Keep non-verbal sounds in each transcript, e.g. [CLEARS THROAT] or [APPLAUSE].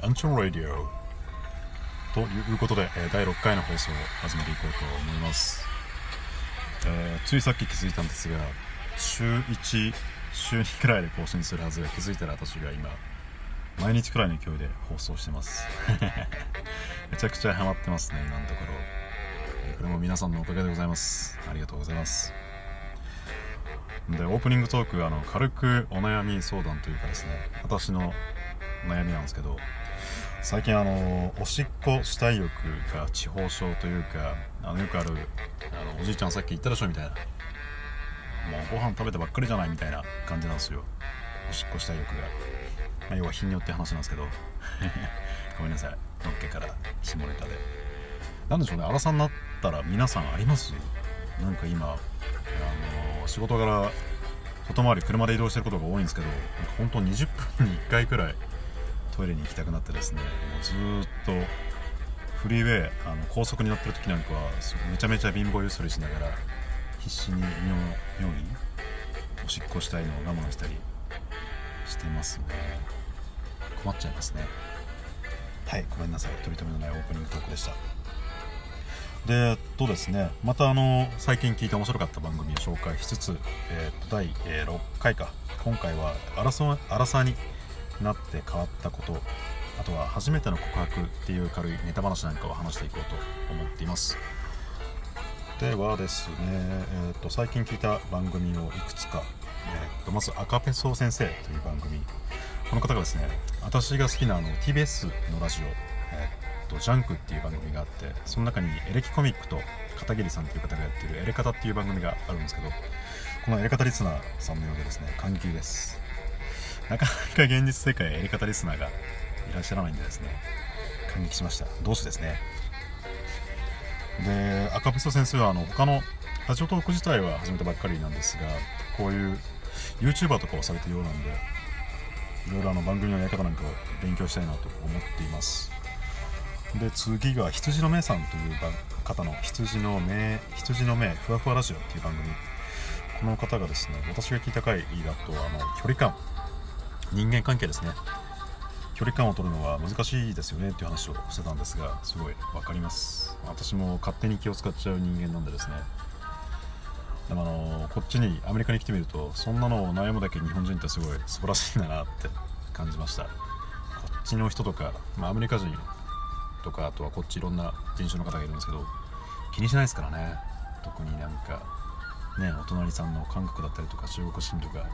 アンチョンラディオということで、え第6回の放送を始めていこうと思います、えーついさっき気づいたんですが週1週2くらいで更新するはずが気づいたら私が今毎日くらいの勢いで放送してます。[LAUGHS] めちゃくちゃハマってますね今のところ。えこれも皆さんのおかげでございます。ありがとうございます。でオープニングトークあの軽くお悩み相談というかですね私の悩みなんですけど最近あのおしっこ死体欲が地方症というかあのよくあるあのおじいちゃんさっき言ったでしょみたいな。もうご飯食べてばっかりじゃないみたいな感じなんですよ。おしっこ死体欲が、まあ、要は日によって話なんですけど。[LAUGHS] ごめんなさい。のっけから下ネタで。なんでしょうね。荒さんになったら皆さんあります？なんか今あの仕事柄外回り車で移動してることが多いんですけど本当20分に1回くらいトイレに行きたくなってですねもうずーっとフリーウェイあの高速に乗ってる時なんかはすめちゃめちゃ貧乏ゆすりしながら必死に尿尿におしっこしたいのを我慢したりしてますね。困っちゃいますね。はい。ごめんなさい。取り留めのないオープニングトークでした。でとですねまたあの最近聞いて面白かった番組を紹介しつつ、えー第、えー6回か。今回はアラソアラサーになって変わったことあとは初めての告白っていう軽いネタ話なんかを話していこうと思っています。ではですね、えーっと最近聞いた番組をいくつか、えーっとまず赤ペソ先生という番組。この方がですね私が好きなあの TBS のラジオ、えーっとジャンクっていう番組があってその中にエレキコミックと片桐さんっていう方がやってるエレカタっていう番組があるんですけどこのエレカタリスナーさんのようでですね感激です。なかなか現実世界エレカタリスナーがいらっしゃらないんでですね感激しました。同志ですね。で赤ペソ先生はあの他のラジオトーク自体は始めたばっかりなんですがこういう YouTuber とかをされてるようなんでいろいろあの番組のやり方なんかを勉強したいなと思っています。で次が羊の目さんという方の羊の目羊の目ふわふわラジオっていう番組。この方がですね私が聞いた回だとあの距離感。人間関係ですね。距離感を取るのは難しいですよねっていう話をしてたんですがすごい分かります。私も勝手に気を使っちゃう人間なんでですね。でもあのこっちにアメリカに来てみるとそんなのを悩むだけ日本人ってすごい素晴らしいんだなって感じました。こっちの人とか、まあ、アメリカ人とかあとはこっちいろんな人種の方がいるんですけど気にしないですからね。特になんかねお隣さんの韓国だったりとか中国人とか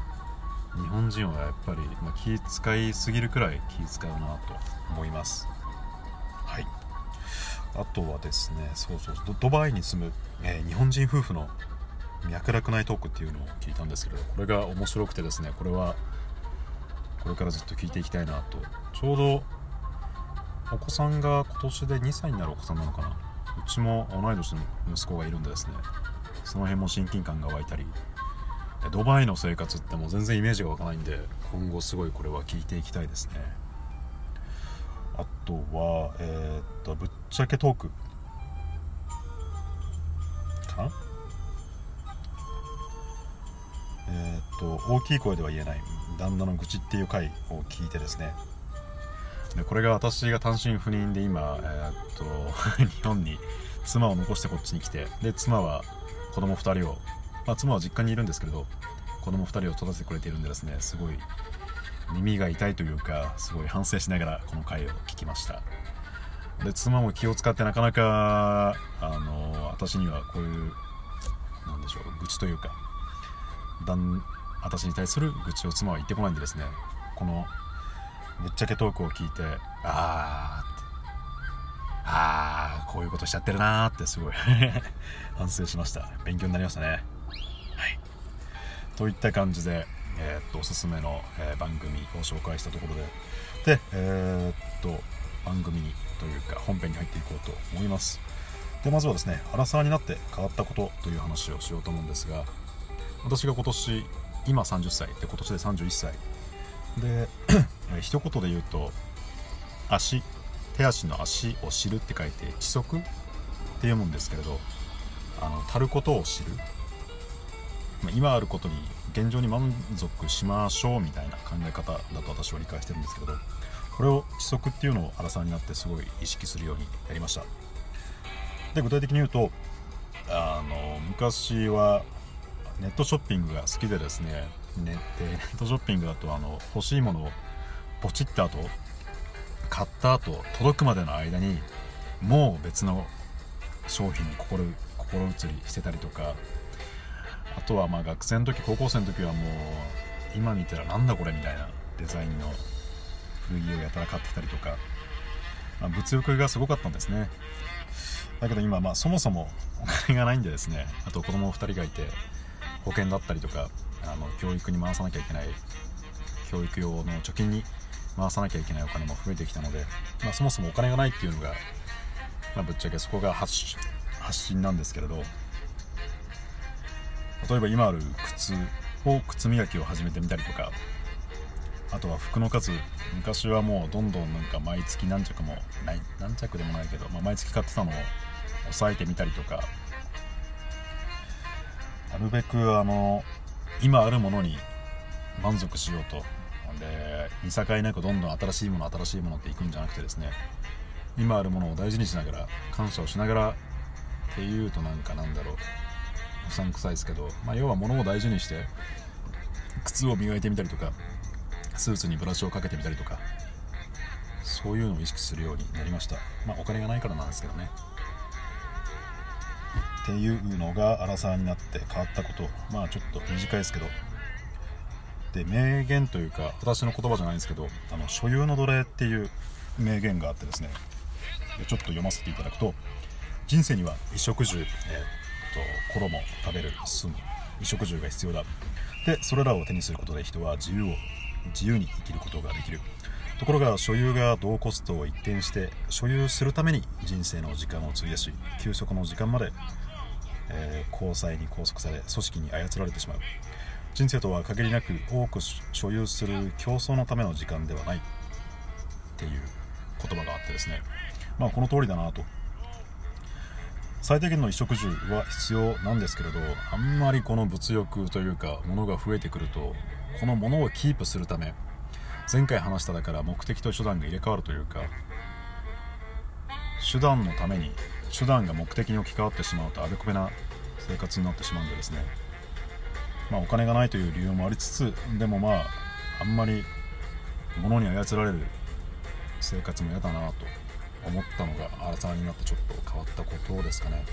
日本人はやっぱり、まあ、気使いすぎるくらい気使うなと思います。はい。あとはですねそうそうドドバイに住む、えー日本人夫婦の脈絡ないトークっていうのを聞いたんですけどこれが面白くてですねこれはこれからずっと聞いていきたいなと。ちょうどお子さんが今年で2歳になるお子さんなのかな。うちも同い年の息子がいるんでですねその辺も親近感が湧いたりでドバイの生活ってもう全然イメージが湧かないんで今後すごいこれは聞いていきたいですね。あとはえーっとぶっちゃけトーク。かな？えーっと大きい声では言えない旦那の愚痴っていう回を聞いてですね。でこれが私が単身赴任で今、えーっと [LAUGHS] 日本に妻を残してこっちに来てで妻は子供2人を、まあ、妻は実家にいるんですけれど子供2人を育ててくれているんでですねすごい耳が痛いというかすごい反省しながらこの回を聞きました。で妻も気を使ってなかなかあの私にはこういうなんでしょう愚痴というかだん私に対する愚痴を妻は言ってこないんでですねこのぶっちゃけトークを聞いてあーってあーこういうことしちゃってるなーってすごい [LAUGHS] 反省しました。勉強になりましたね。といった感じで、えーっとおすすめの、えー番組を紹介したところででえっと番組というか本編に入っていこうと思います。でまずはですねアラサーになって変わったことという話をしようと思うんですが私が今年今30歳で今年で31歳で [CLEARS THROAT] え一言で言うと足手足の足を知るって書いて知足って読むんですけれどあの足ることを知る。ま今あることに現状に満足しましょうみたいな考え方だと私は理解してるんですけどこれを規則っていうのを荒さになってすごい意識するようになりました。で具体的に言うとあの昔はネットショッピングが好きでですねネットショッピングだとあの欲しいものをポチった後買った後届くまでの間にもう別の商品に心心移りしてたりとかとはまあ学生の時高校生の時はもう今見たらなんだこれみたいなデザインの古着をやたら買ってたりとか、まあ、物欲がすごかったんですね。だけど今まあそもそもお金がないんでですね。[LAUGHS] あと子供2人がいて保険だったりとかあの教育に回さなきゃいけない教育用の貯金に回さなきゃいけないお金も増えてきたので、まあ、そもそもお金がないっていうのが、まあ、ぶっちゃけそこが発信なんですけれど例えば今ある靴を靴磨きを始めてみたりとかあとは服の数昔はもうどんどんなんか毎月何着もない何着でもないけど、まあ、毎月買ってたのを抑えてみたりとかなるべくあの今あるものに満足しようと。で見境なくどんどん新しいもの新しいものっていくんじゃなくてですね今あるものを大事にしながら感謝をしながらっていうとなんかなんだろう。うさんくさいですけど、まあ、要は物を大事にして靴を磨いてみたりとかスーツにブラシをかけてみたりとかそういうのを意識するようになりました。まあお金がないからなんですけどね。っていうのが荒沢になって変わったこと。まあちょっと短いですけど。で名言というか私の言葉じゃないんですけどあの所有の奴隷っていう名言があってですね。ちょっと読ませていただくと人生には衣食住、えー、衣食べる。住む衣食住が必要だ。でそれらを手にすることで人は自由を自由に生きることができる。ところが所有が同コストを一転して所有するために人生の時間を費やし休息の時間まで、えー、交際に拘束され組織に操られてしまう。人生とは限りなく多く所有する競争のための時間ではないっていう言葉があってですね。まあこの通りだなと最低限の衣食住は必要なんですけれどあんまりこの物欲というか物が増えてくるとこの物をキープするため前回話しただから目的と手段が入れ替わるというか手段のために手段が目的に置き換わってしまうとあべこべな生活になってしまうんでですね。まあお金がないという理由もありつつでもまああんまり物に操られる生活も嫌だなと。思ったのが荒沢になってちょっと変わったことですかね。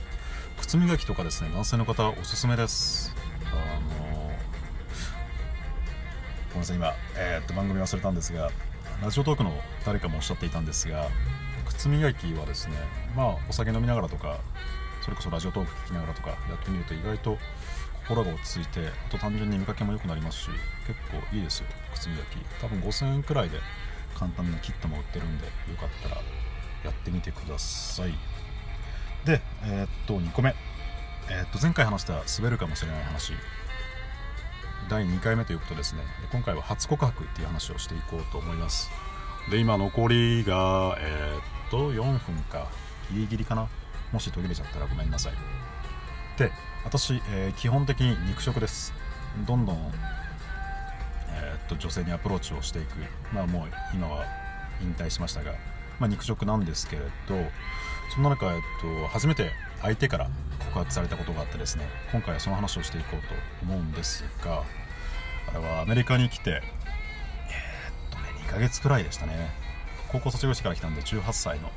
靴磨きとかですね男性の方おすすめです。あのごめんなさい今、えー、っと番組忘れたんですがラジオトークの誰かもおっしゃっていたんですが靴磨きはですねまあお酒飲みながらとかそれこそラジオトーク聞きながらとかやってみると意外と心が落ち着いてあと単純に見かけも良くなりますし結構いいですよ靴磨き。多分5000円くらいで簡単なキットも売ってるんでよかったらやってみてください。でえー、っと2個目。えー、っと前回話した滑るかもしれない話。第2回目ということですね。今回は初告白っていう話をしていこうと思います。で今残りがえー、っと4分か。ギリギリかな。もし途切れちゃったらごめんなさい。で私、えー、基本的に肉食です。どんどん、えー、っと女性にアプローチをしていく。まあもう今は引退しましたが。まあ、肉食なんですけれどそんな中、えっと、初めて相手から告白されたことがあってですね今回はその話をしていこうと思うんですがあれはアメリカに来てえー、っとね2ヶ月くらいでしたね。高校卒業してから来たんで18歳の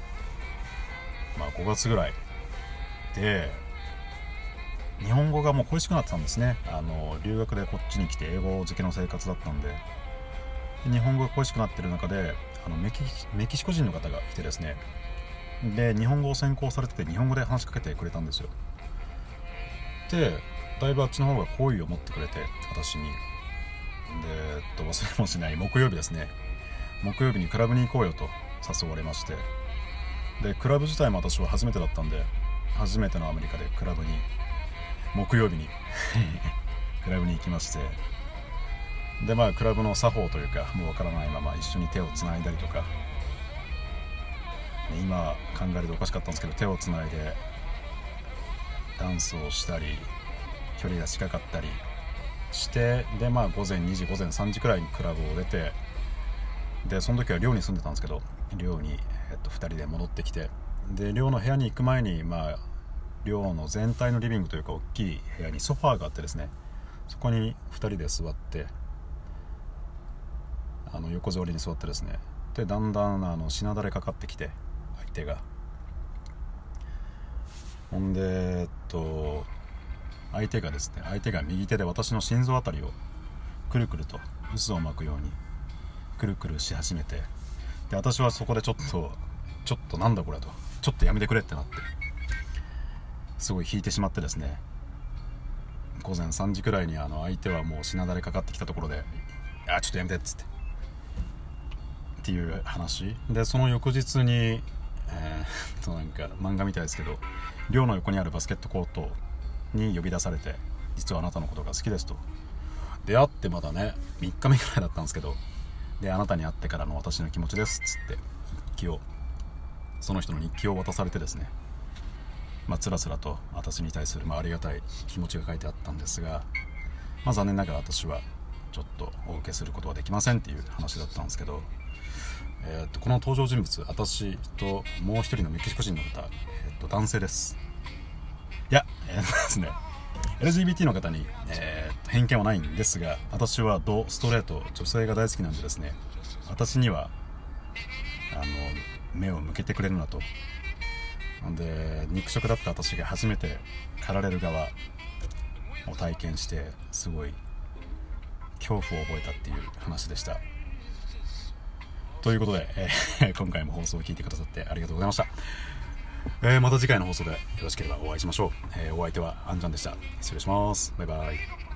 まあ5月ぐらいで日本語がもう恋しくなってたんですね。あの留学でこっちに来て英語漬けの生活だったんで日本語が恋しくなってる中であのメキメキシコ人の方がいてですね。で日本語を専攻されてて日本語で話しかけてくれたんですよ。でだいぶあっちの方が好意を持ってくれて私に。で、えっと、忘れもしない木曜日ですね。木曜日にクラブに行こうよと誘われまして。でクラブ自体も私は初めてだったんで初めてのアメリカでクラブに木曜日に [LAUGHS] クラブに行きまして。でまあクラブの作法というかもうわからないまま一緒に手をつないだりとか、今考えるとおかしかったんですけど手をつないでダンスをしたり距離が近かったりしてでまあ午前2時午前3時くらいにクラブを出てでその時は寮に住んでたんですけど寮に、えっと、2人で戻ってきてで寮の部屋に行く前にまあ寮の全体のリビングというか大きい部屋にソファーがあってですねそこに2人で座ってあの横座りに座ってですね。でだんだんあの品だれかかってきて相手が。ほんでえっと相手がですね相手が右手で私の心臓あたりをくるくると渦を巻くようにくるくるし始めてで私はそこでちょっとちょっとなんだこれとちょっとやめてくれってなってすごい引いてしまってですね午前3時くらいにあの相手はもう品だれかかってきたところで「あちょっとやめて」っつって。っていう話。でその翌日にえー、[LAUGHS] となんか漫画みたいですけど寮の横にあるバスケットコートに呼び出されて実はあなたのことが好きですと。出会ってまだね3日目くらいだったんですけどであなたに会ってからの私の気持ちですっつって日記をその人の日記を渡されてですねまあつらつらと私に対する、まあ、ありがたい気持ちが書いてあったんですが、まあ、残念ながら私はちょっとお受けすることはできませんっていう話だったんですけど、えー、とこの登場人物私ともう一人のメキシコ人の方、えー、と男性です。いや、えー、[LAUGHS] ですね。LGBT の方に、えー、偏見はないんですが私はドストレート女性が大好きなんでですね私にはあの目を向けてくれるなと。なんで肉食だった私が初めて狩られる側を体験してすごい恐怖を覚えたっていう話でした。ということで、えー、[LAUGHS] 今回も放送を聞いてくださってありがとうございました。えー、また次回の放送でよろしければお会いしましょう、えー、お相手はアンジャンでした。失礼します。バイバイ。